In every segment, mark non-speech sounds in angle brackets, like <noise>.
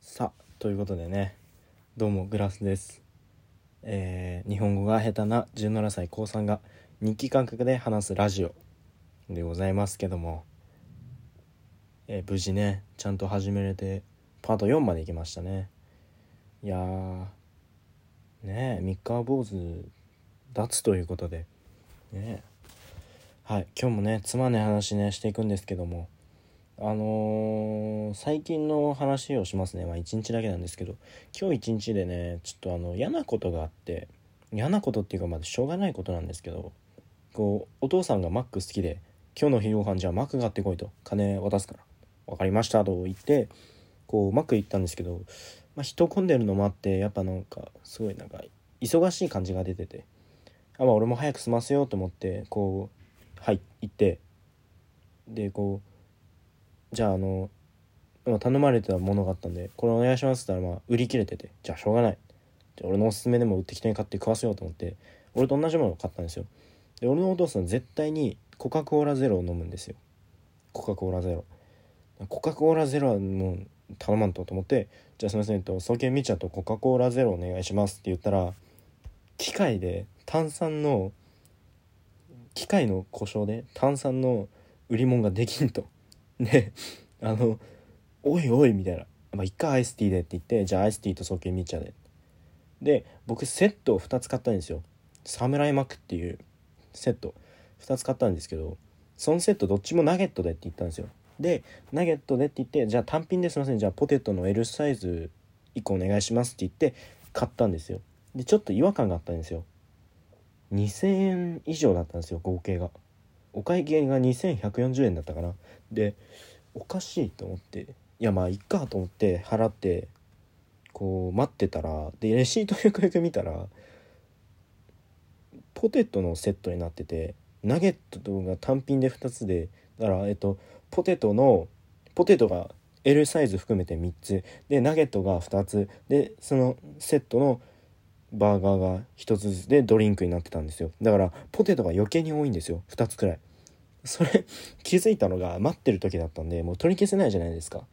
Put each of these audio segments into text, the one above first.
さあということでねどうもグラスです。えー日本語が下手な17歳高3が日記感覚で話すラジオでございますけども、えー無事ねちゃんと始めれてパート4まで行きましたね。いやーねえ三日坊主脱ということでねえ。はい今日もねつまんない話ねしていくんですけどもあのー最近の話をしますね。まあ一日だけなんですけど。今日一日でねちょっとあの嫌なことがあって嫌なことっていうかまだしょうがないことなんですけどこうお父さんがマック好きで今日の昼ご飯じゃあマック買ってこいと。金渡すから。分かりましたと言ってこうマック行ったんですけど、まあ、人混んでるのもあってやっぱなんかすごいなんか忙しい感じが出てて。あまあ俺も早く済ませようと思ってこうはい行って。でこうじゃああのまあ頼まれてたものがあったんで「これお願いします」って言ったらまあ売り切れててじゃあしょうがない。じゃあ俺のおすすめでも売ってきて買って食わせようと思って俺と同じものを買ったんですよ。で俺のお父さん絶対にコカ・コーラゼロを飲むんですよ。コカ・コーラゼロ。コカ・コーラゼロはもう頼まんとと思って「じゃあすいません、えっと、創建み茶とコカ・コーラゼロお願いします」って言ったら機械で炭酸の機械の故障で炭酸の売り物ができんと。であの「おいおい」みたいな「まあ、いっかアイスティーで」って言ってじゃあアイスティーと創建み茶でで僕セットを2つ買ったんですよ。サムライマックっていうセット。2つ買ったんですけどそのセットどっちもナゲットでって言ったんですよ。でナゲットでって言ってじゃあ単品ですいません。じゃあポテトの L サイズ1個お願いしますって言って買ったんですよ。でちょっと違和感があったんですよ。2000円以上だったんですよ合計が。お会計が2140円だったかな。でおかしいと思っていやまあいっかと思って払ってこう待ってたらでレシートよくよく見たらポテトのセットになっててナゲットが単品で2つでだからえっとポテトのポテトが L サイズ含めて3つでナゲットが2つでそのセットのバーガーが1つずつでドリンクになってたんですよ。だからポテトが余計に多いんですよ。2つくらい。それ <laughs> 気づいたのが待ってる時だったんでもう取り消せないじゃないですか。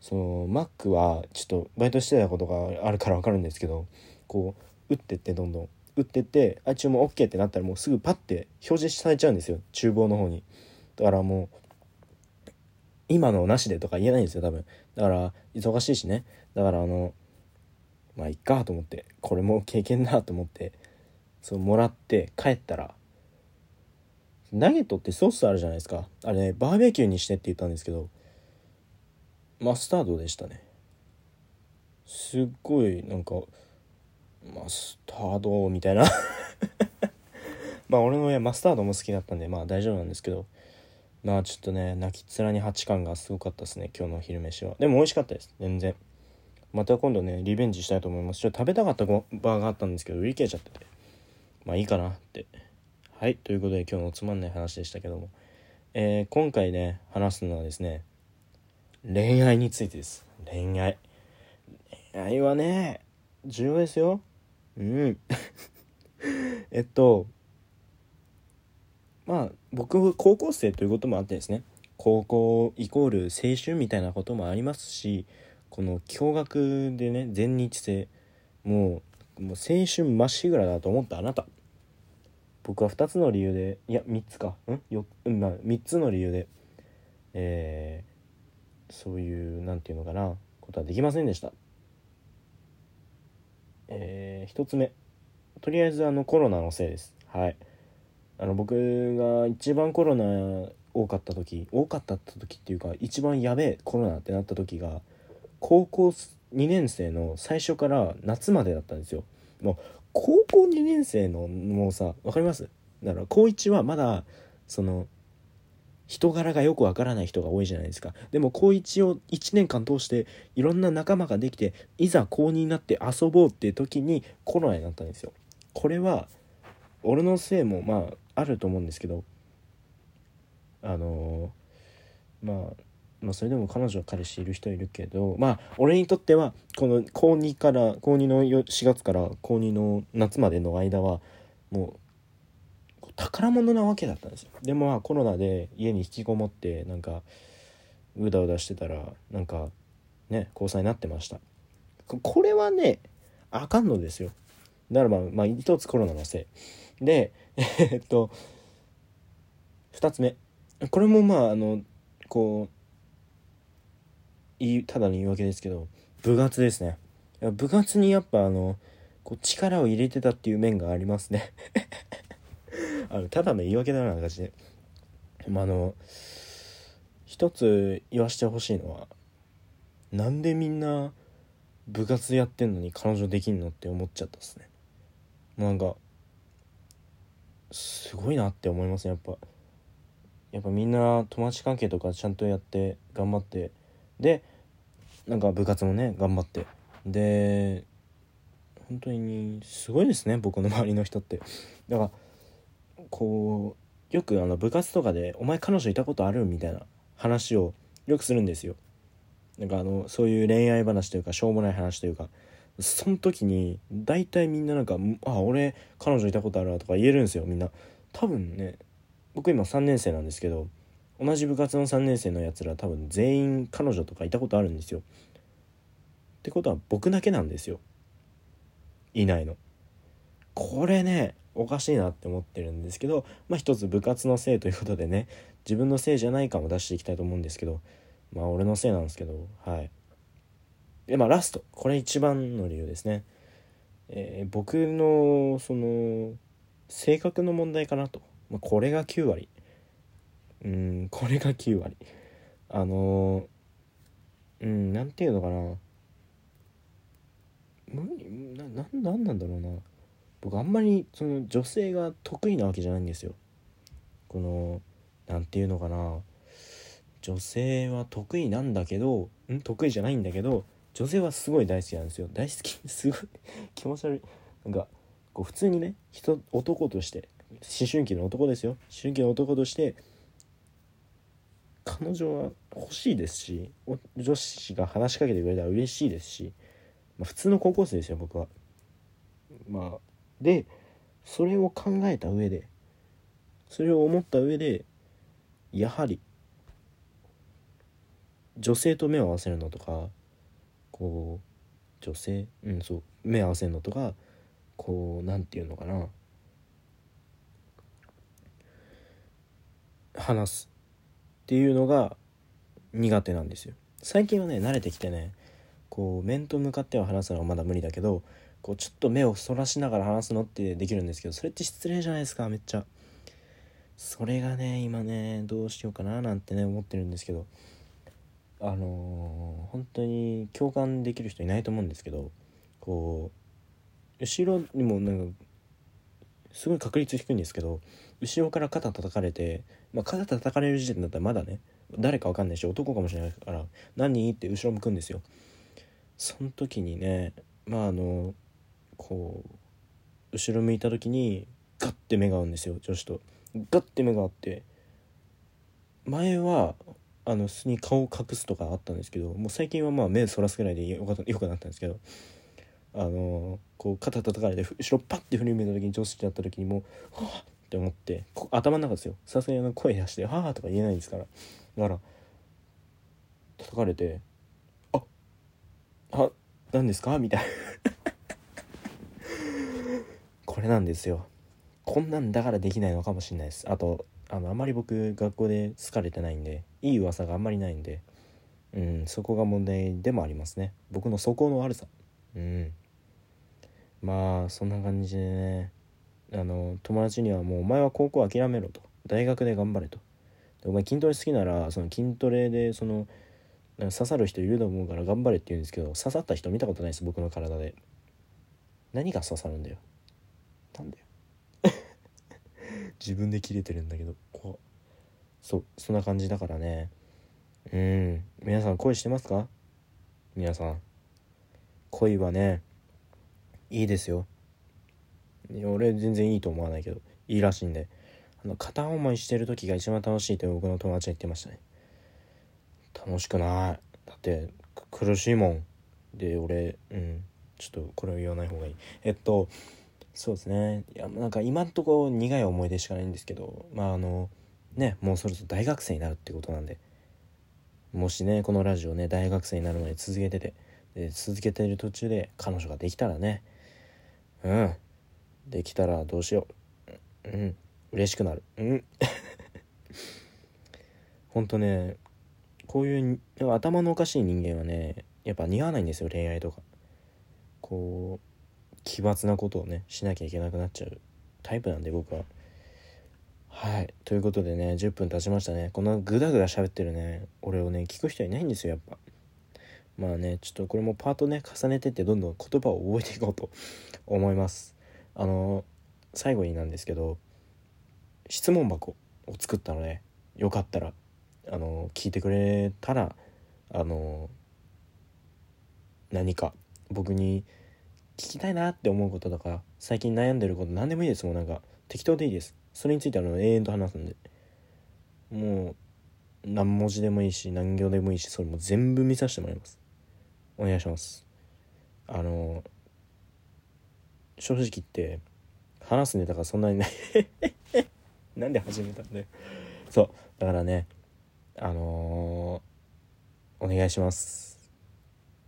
そのマックはちょっとバイトしてたことがあるから分かるんですけどこう打ってってどんどん。打ってってあ注文 OK ってなったらもうすぐパッて表示されちゃうんですよ。厨房の方に。だからもう今のなしでとか言えないんですよ多分。だから忙しいしね。だからあのまあいっかと思ってこれも経験だと思ってそうもらって帰ったらナゲットってソースあるじゃないですか。あれ、ね、バーベキューにしてって言ったんですけどマスタードでしたね。すっごいなんかマスタードみたいな。<laughs> まあ俺の親マスタードも好きだったんでまあ大丈夫なんですけどまあちょっとね泣きっ面に八感がすごかったですね今日の昼飯は。でも美味しかったです全然。また今度ねリベンジしたいと思います。ちょっと食べたかったバーガーあったんですけど売り切れちゃってて。まあいいかなって。はいということで今日のつまんない話でしたけども。えー、今回ね話すのはですね恋愛についてです。恋愛。恋愛はね重要ですよ。うん。<laughs> えっとまあ僕高校生ということもあってですね。高校イコール青春みたいなこともありますしこの驚愕でね全日制もうもう青春まっしぐらだと思ったあなた。僕は2つの理由でいや3つか。ん？よ、うんまあ、3つの理由でえー、そういうなんていうのかなことはできませんでした。えー、1つ目。とりあえずあのコロナのせいです。はい。あの僕が一番コロナ多かった時多かった時っていうか一番やべえコロナってなった時が高校2年生の最初から夏までだったんですよ。もう高校2年生のもうさ分かります？だから高1はまだその人柄がよくわからない人が多いじゃないですか。でも高1を1年間通していろんな仲間ができていざ高2になって遊ぼうっていう時にコロナになったんですよ。これは俺のせいもまああると思うんですけどあのー、まあまあそれでも彼女は彼氏いる人いるけどまあ俺にとってはこの高2から高2の4月から高2の夏までの間はもう宝物なわけだったんですよ。でもまあコロナで家に引きこもってなんかうだうだしてたらなんかね交際になってました。これはねあかんのですよ。だからまあ、まあ、一つコロナのせい。で <laughs> えっと2つ目。これもまああのこういただの言い訳ですけど部活ですね。部活にやっぱあのこう力を入れてたっていう面がありますね。<laughs> あのただの言い訳だな感じでまああの一つ言わしてほしいのはなんでみんな部活やってんのに彼女できんのって思っちゃったっすね。なんかすごいなって思いますねやっぱ。やっぱみんな友達関係とかちゃんとやって頑張ってでなんか部活もね頑張って。で本当にすごいですね僕の周りの人って。だからこうよくあの部活とかで「お前彼女いたことある?」みたいな話をよくするんですよ。なんかあのそういう恋愛話というかしょうもない話というか。その時に大体みんななんか「あ俺彼女いたことあるわ」とか言えるんですよみんな。多分ね僕今3年生なんですけど同じ部活の3年生のやつら多分全員彼女とかいたことあるんですよ。ってことは僕だけなんですよ。いないの。これねおかしいなって思ってるんですけどまあ一つ部活のせいということでね自分のせいじゃないかも出していきたいと思うんですけどまあ俺のせいなんですけどはい。でまあラストこれ一番の理由ですね、えー、僕のその性格の問題かなと、まあ、これが9割。うんこれが9割。あのうん何て言うのかな。無なななんなんだろうな。僕あんまりその女性が得意なわけじゃないんですよ。この何て言うのかな。女性は得意なんだけどん得意じゃないんだけど女性はすごい大好きなんですよ。大好き <laughs> すごい気持ち悪い。なんかこう普通にね人男として思春期の男ですよ。思春期の男として彼女は欲しいですし女子が話しかけてくれたら嬉しいですし、まあ、普通の高校生ですよ僕は。まあでそれを考えた上でそれを思った上でやはり女性と目を合わせるのとかこう女性うんそう目合わせるのとかこう何て言うのかな話すっていうのが苦手なんですよ。最近はね慣れてきてねこう面と向かっては話すのはまだ無理だけどこうちょっと目をそらしながら話すのってできるんですけどそれって失礼じゃないですかめっちゃ。それがね今ねどうしようかななんてね思ってるんですけどあのー、本当に共感できる人いないと思うんですけどこう後ろにもなんかすごい確率低いんですけど後ろから肩叩かれて、まあ、肩叩かれる時点だったらまだね誰か分かんないし男かもしれないから「何?」って後ろ向くんですよ。その時にねまああのこう後ろ向いた時にガッて目が合うんですよ女子と。ガッて目が合って前はあの普通に顔を隠すとかあったんですけどもう最近はまあ目そらすぐらいでよかよくなったんですけどあのこう肩叩かれて後ろパッて振り向いた時に女子だった時にもうはあって思って頭の中ですよ。さすがに声出して「はあ」とか言えないんですから。だから叩かれて「ああ何ですか?」みたいな。<laughs> これなんですよ。こんなんだからできないのかもしれないです。あとあのあまり僕学校で好かれてないんでいい噂があんまりないんでうんそこが問題でもありますね。僕の素行の悪さ。うん。まあそんな感じでね。あの友達にはもう「お前は高校諦めろ」と「大学で頑張れ」と「お前筋トレ好きならその筋トレでその刺さる人いると思うから頑張れ」って言うんですけど刺さった人見たことないです僕の体で。何が刺さるんだよ。なんだよ。<laughs> 自分で切れてるんだけど。こうそうそんな感じだからね。うん。皆さん恋してますか？皆さん。恋はねいいですよ。俺全然いいと思わないけどいいらしいんで。あの片思いしてる時が一番楽しいって僕の友達は言ってましたね。楽しくない。だって苦しいもん。で俺うん。ちょっとこれを言わない方がいい。えっとそうですね。いやなんか今んとこ苦い思い出しかないんですけどまああのねもうそろそろ大学生になるってことなんで。もしねこのラジオね大学生になるまで続けててで続けてる途中で彼女ができたらね。うん。できたらどうしよう。うん。嬉しくなる。うん。<laughs> ほんとねこういう頭のおかしい人間はねやっぱ似合わないんですよ恋愛とか。こう奇抜なことをねしなきゃいけなくなっちゃうタイプなんで僕は。はい。ということでね10分経ちましたね。このグダグダ喋ってるね俺をね聞く人いないんですよやっぱ。まあねちょっとこれもパートね重ねてってどんどん言葉を覚えていこうと思います。あの最後になんですけど質問箱を作ったのでよかったらあの聞いてくれたらあの何か僕に聞きたいなって思うこととか最近悩んでること何でもいいですもうなんか適当でいいです。それについてあの永遠と話すんで。もう何文字でもいいし何行でもいいしそれも全部見させてもらいます。お願いします。あの正直言って話すネタがそんなにない。<laughs> なんで始めたんだよ。そう。だからねあのー、お願いします。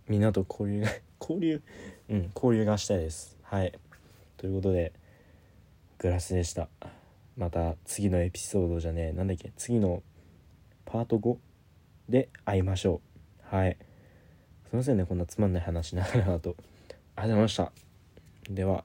みんなと交流が <laughs> 交流？うん交流がしたいです。はい。ということでグラスでした。また次のエピソードじゃねえ。なんだっけ？次のパート5で会いましょう。はい。すいませんねこんなつまんない話ながらと。ありがとうございました。では